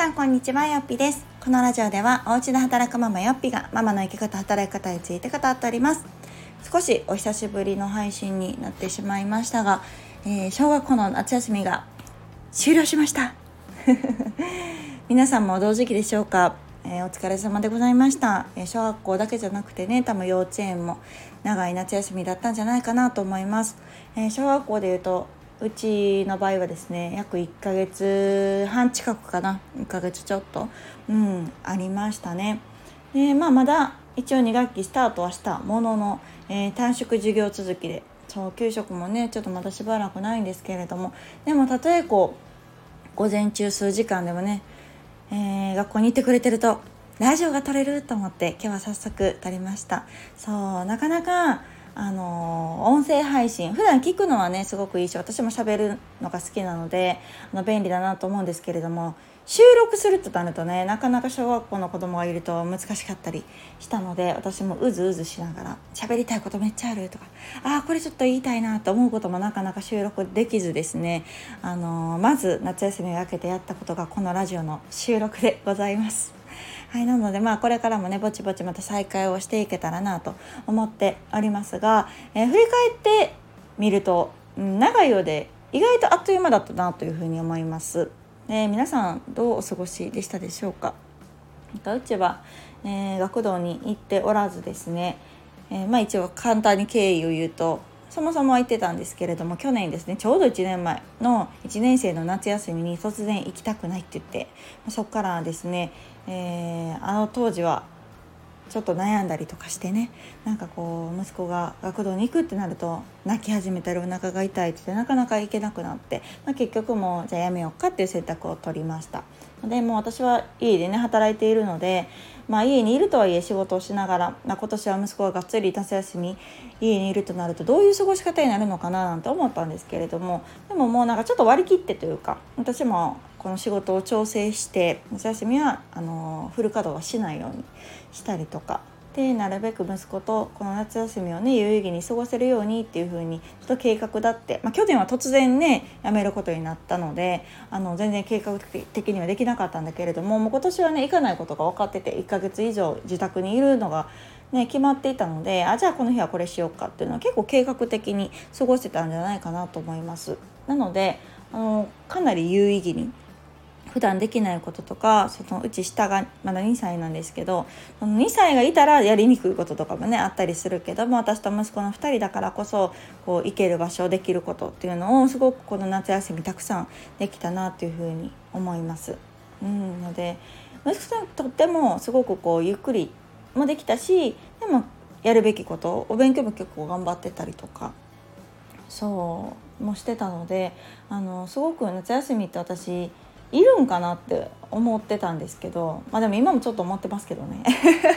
さんこんにちはよっぴです。このラジオではお家で働くママよっぴがママの生き方働き方について語っております。少しお久しぶりの配信になってしまいましたが、えー、小学校の夏休みが終了しました。皆さんも同時期でしょうか、えー、お疲れ様でございました、えー、小学校だけじゃなくてね多分幼稚園も長い夏休みだったんじゃないかなと思います、え小学校でいうとうちの場合はですね約1ヶ月半近くかな。1ヶ月ちょっと、うん、ありましたね。でまあまだ一応2学期スタートはしたものの、えー、短縮授業続きでそう給食もねちょっとまだしばらくないんですけれどもでもたとえこう午前中数時間でもね、えー、学校に行ってくれてるとラジオが撮れると思って今日は早速撮りました。そうなかなかあの音声配信普段聞くのはねすごくいいし私もしゃべるのが好きなのであの便利だなと思うんですけれども収録するとなるとねなかなか小学校の子供がいると難しかったりしたので私もうずうずしながら喋りたいことめっちゃあるとかああこれちょっと言いたいなと思うこともなかなか収録できずですねあのまず夏休みを明けてやったことがこのラジオの収録でございます。はいなのでまあこれからもねぼちぼちまた再開をしていけたらなと思っておりますが、えー、振り返ってみると、うん、長いようで意外とあっという間だったなというふうに思います。で皆さんどうお過ごしでしたでしょうかうちは、えー、学童に行っておらずですね、えー、まあ一応簡単に経緯を言うとそもそも行ってたんですけれども去年ですねちょうど1年前の1年生の夏休みに突然行きたくないって言ってそこからですね、えー、あの当時はちょっと悩んだりとかしてねなんかこう息子が学童に行くってなると泣き始めたりお腹が痛いって言ってなかなか行けなくなって、まあ、結局もうじゃあやめようかっていう選択を取りました。でも私は家でね働いているので、まあ、家にいるとはいえ仕事をしながら、まあ、今年は息子ががっつり夏休み家にいるとなるとどういう過ごし方になるのかななんて思ったんですけれどもでももうなんかちょっと割り切ってというか私もこの仕事を調整して夏休みはあのフル稼働はしないようにしたりとかでなるべく息子とこの夏休みをね有意義に過ごせるようにっていう風にちょっと計画だって、まあ、去年は突然ね辞めることになったのであの全然計画的にはできなかったんだけれどももう今年はね行かないことが分かってて1ヶ月以上自宅にいるのがね、決まっていたのであじゃあこの日はこれしようかっていうのは結構計画的に過ごしてたんじゃないかなと思います。なのであのかなり有意義に普段できないこととかそのうち下がまだ2歳なんですけどその2歳がいたらやりにくいこととかもねあったりするけども私と息子の2人だからこそこう行ける場所できることっていうのをすごくこの夏休みたくさんできたなっていうふうに思います。うん、ので息子さんとってもすごくこうゆっくりもできたしでもやるべきことお勉強も結構頑張ってたりとかそうもしてたのであのすごく夏休みって私いるんかなって思ってたんですけどまあでも今もちょっと思ってますけどね。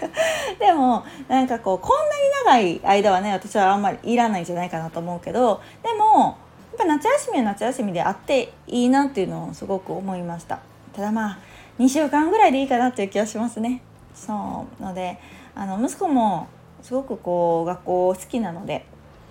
でもなんかこうこんなに長い間はね私はあんまりいらないんじゃないかなと思うけどでもやっぱ夏休みは夏休みであっていいなっていうのをすごく思いました。ただまあ2週間ぐらいでいいかなっていう気がしますね。そう。のであの息子もすごくこう学校好きなので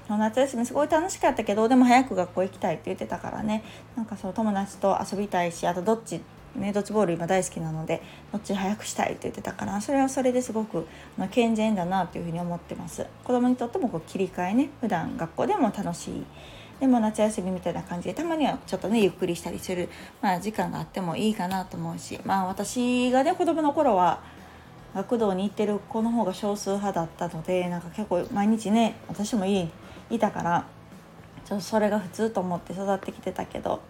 夏休みすごい楽しかったけどでも早く学校行きたいって言ってたからね。なんかそう友達と遊びたいしあとどっちね、ドッジボール今大好きなのでどっち早くしたいって言ってたからそれはそれですごく健全だなというふうに思ってます。子供にとってもこう切り替えね普段学校でも楽しい。でも夏休みみたいな感じでたまにはちょっとねゆっくりしたりする、まあ、時間があってもいいかなと思うしまあ私がね子供の頃は学童に行ってる子の方が少数派だったのでなんか結構毎日ね私もいいいたからちょっとそれが普通と思って育ってきてたけど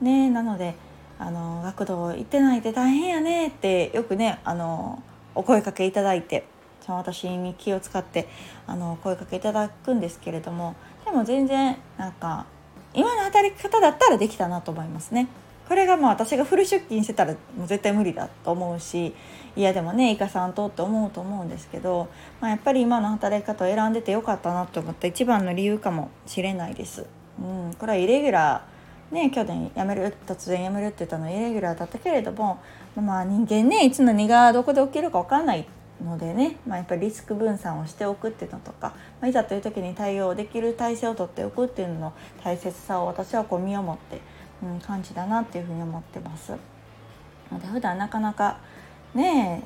ねなのであの学童行ってないって大変やねってよくねあのお声かけいただいて私に気を使ってあの声かけいただくんですけれどもでも全然なんか今の働き方だったらできたなと思いますね。これがまあ私がフル出勤してたらもう絶対無理だと思うしいやでもねいかさんとって思うと思うんですけど、まあ、やっぱり今の働き方を選んでてよかったなと思った一番の理由かもしれないです。うん、これはイレギュラーね去年辞める突然辞めるって言ったのはイレギュラーだったけれどもまあ人間ねいつ何がどこで起きるか分かんないのでね、まあ、やっぱりリスク分散をしておくっていうのとか、まあ、いざという時に対応できる体制をとっておくっていうのの大切さを私はこう身をもってうん、感じだなっていうふうに思ってます。で普段なかなかね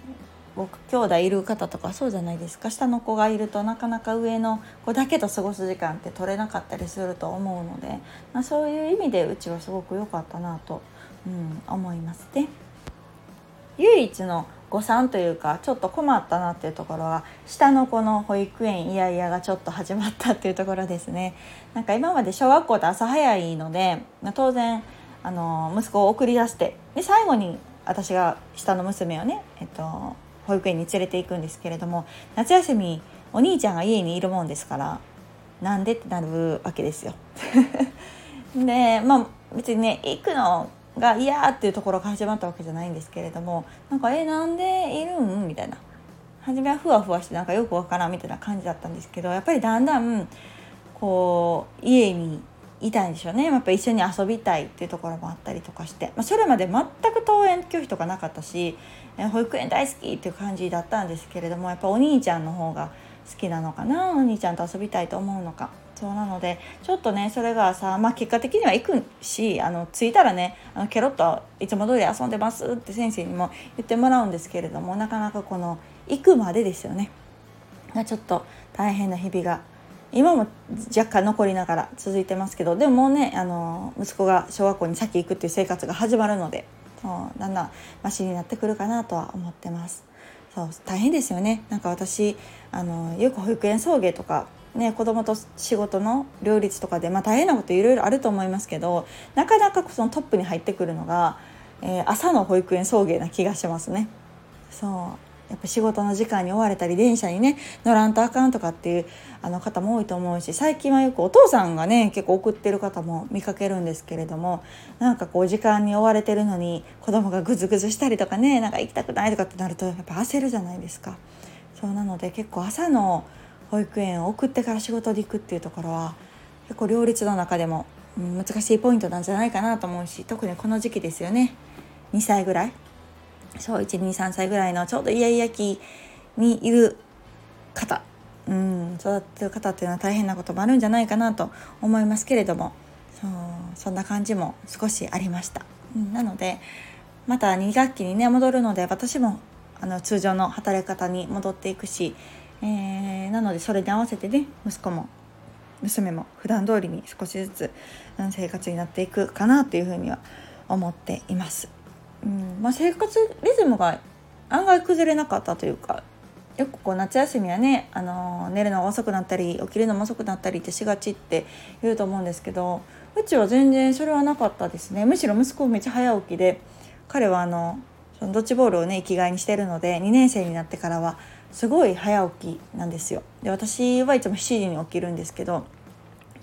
僕兄弟いる方とかそうじゃないですか下の子がいるとなかなか上の子だけと過ごす時間って取れなかったりすると思うので、まあ、そういう意味でうちはすごく良かったなと、うん、思いますね。唯一の誤算というかちょっと困ったなっていうところは下の子の保育園イヤイヤがちょっと始まったっていうところですね。なんか今まで小学校って朝早いので、当然あの息子を送り出してで最後に私が下の娘をね、えっと、保育園に連れて行くんですけれども夏休みお兄ちゃんが家にいるもんですからなんでってなるわけですよ。でまあ別にね行くのが嫌っていうところが始まったわけじゃないんですけれどもなんか「えなんでいるん?」みたいな。初めはふわふわしてなんかよくわからんみたいな感じだったんですけどやっぱりだんだんこう家にいたんでしょうね。やっぱ一緒に遊びたいっていうところもあったりとかして、まあ、それまで全く登園拒否とかなかったし保育園大好きっていう感じだったんですけれどもやっぱお兄ちゃんの方が好きなのかな？お兄ちゃんと遊びたいと思うのか。そうなのでちょっとねそれがさ、まあ、結果的には行くしあの着いたらねあのケロッといつも通り遊んでますって先生にも言ってもらうんですけれどもなかなかこの行くまでですよねがちょっと大変な日々が今も若干残りながら続いてますけどでももうねあの息子が小学校に先行くっていう生活が始まるのでそうだんだんマシになってくるかなとは思ってます。そう大変ですよねなんか私あのよく保育園送迎とかね、子供と仕事の両立とかで、まあ、大変なこといろいろあると思いますけどなかなかそのトップに入ってくるのが、えー、朝の保育園送迎な気がしますね。そうやっぱ仕事の時間に追われたり電車にね乗らんとあかんとかっていうあの方も多いと思うし最近はよくお父さんがね結構送ってる方も見かけるんですけれどもなんかこう時間に追われてるのに子供がグズグズしたりとかねなんか行きたくないとかってなるとやっぱ焦るじゃないですか。そうなので結構朝の保育園を送ってから仕事で行くっていうところは結構両立の中でも、難しいポイントなんじゃないかなと思うし特にこの時期ですよね。2歳ぐらい。そう123歳ぐらいのちょうどイヤイヤ期にいる方、うん、育ってる方っていうのは大変なこともあるんじゃないかなと思いますけれどもそうそんな感じも少しありました。うん、なのでまた2学期にね戻るので私もあの通常の働き方に戻っていくし、えー、なのでそれに合わせてね息子も娘も普段通りに少しずつ生活になっていくかなというふうには思っています。うんまあ、生活リズムが案外崩れなかったというかよくこう夏休みはね、あの寝るのが遅くなったり起きるのも遅くなったりってしがちって言うと思うんですけどうちは全然それはなかったですねむしろ息子めっちゃ早起きで彼はあのそのドッジボールをね生きがいにしてるので2年生になってからはすごい早起きなんですよ。で私はいつも7時に起きるんですけど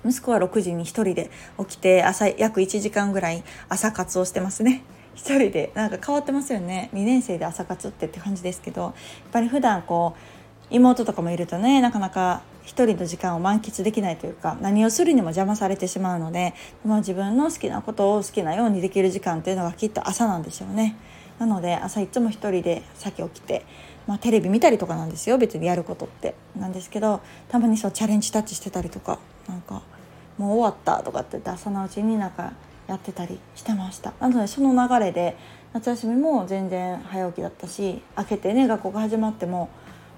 息子は6時に1人で起きて朝約1時間ぐらい朝活をしてますね。一人でなんか変わってますよね2年生で朝活ってって感じですけどやっぱり普段こう妹とかもいるとねなかなか一人の時間を満喫できないというか何をするにも邪魔されてしまうのでも自分の好きなことを好きなようにできる時間っていうのがきっと朝なんでしょうね。なので朝いつも一人で先起きて、まあ、テレビ見たりとかなんですよ別にやることって。なんですけどたまにそうチャレンジタッチしてたりとかなんかもう終わったとかって言って朝のうちになんかやってたりしてました。なのでその流れで夏休みも全然早起きだったし明けてね学校が始まっても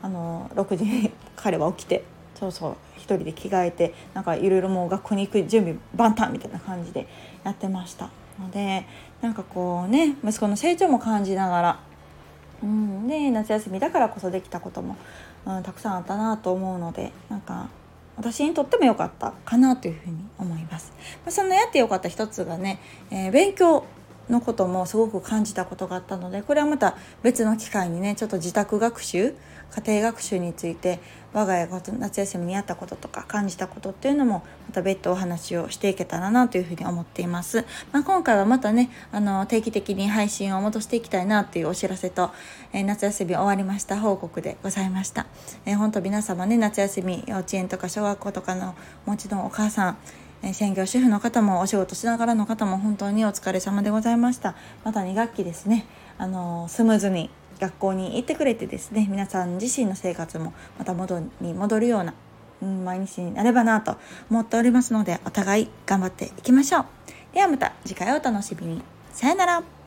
あの6時に 彼は起きてそうそう一人で着替えてなんかいろいろもう学校に行く準備万端みたいな感じでやってました。のでなんかこうね息子の成長も感じながら、うん、で夏休みだからこそできたことも、うん、たくさんあったなと思うのでなんか私にとっても良かったかなというふうに思います。まあ、そのやって良かった一つがね、えー、勉強のこともすごく感じたことがあったのでこれはまた別の機会にねちょっと自宅学習家庭学習について我が家が夏休みにあったこととか感じたことっていうのもまた別途お話をしていけたらなというふうに思っています。まあ、今回はまたねあの定期的に配信を戻していきたいなっていうお知らせと、えー、夏休み終わりました報告でございました。えー、本当皆様ね夏休み幼稚園とか小学校とかのもちろんお母さんえ専業主婦の方もお仕事しながらの方も本当にお疲れ様でございました。また2学期ですね。あのスムーズに学校に行ってくれてですね皆さん自身の生活もまた元に戻るような、うん、毎日になればなと思っておりますのでお互い頑張っていきましょう。ではまた次回お楽しみに。さよなら。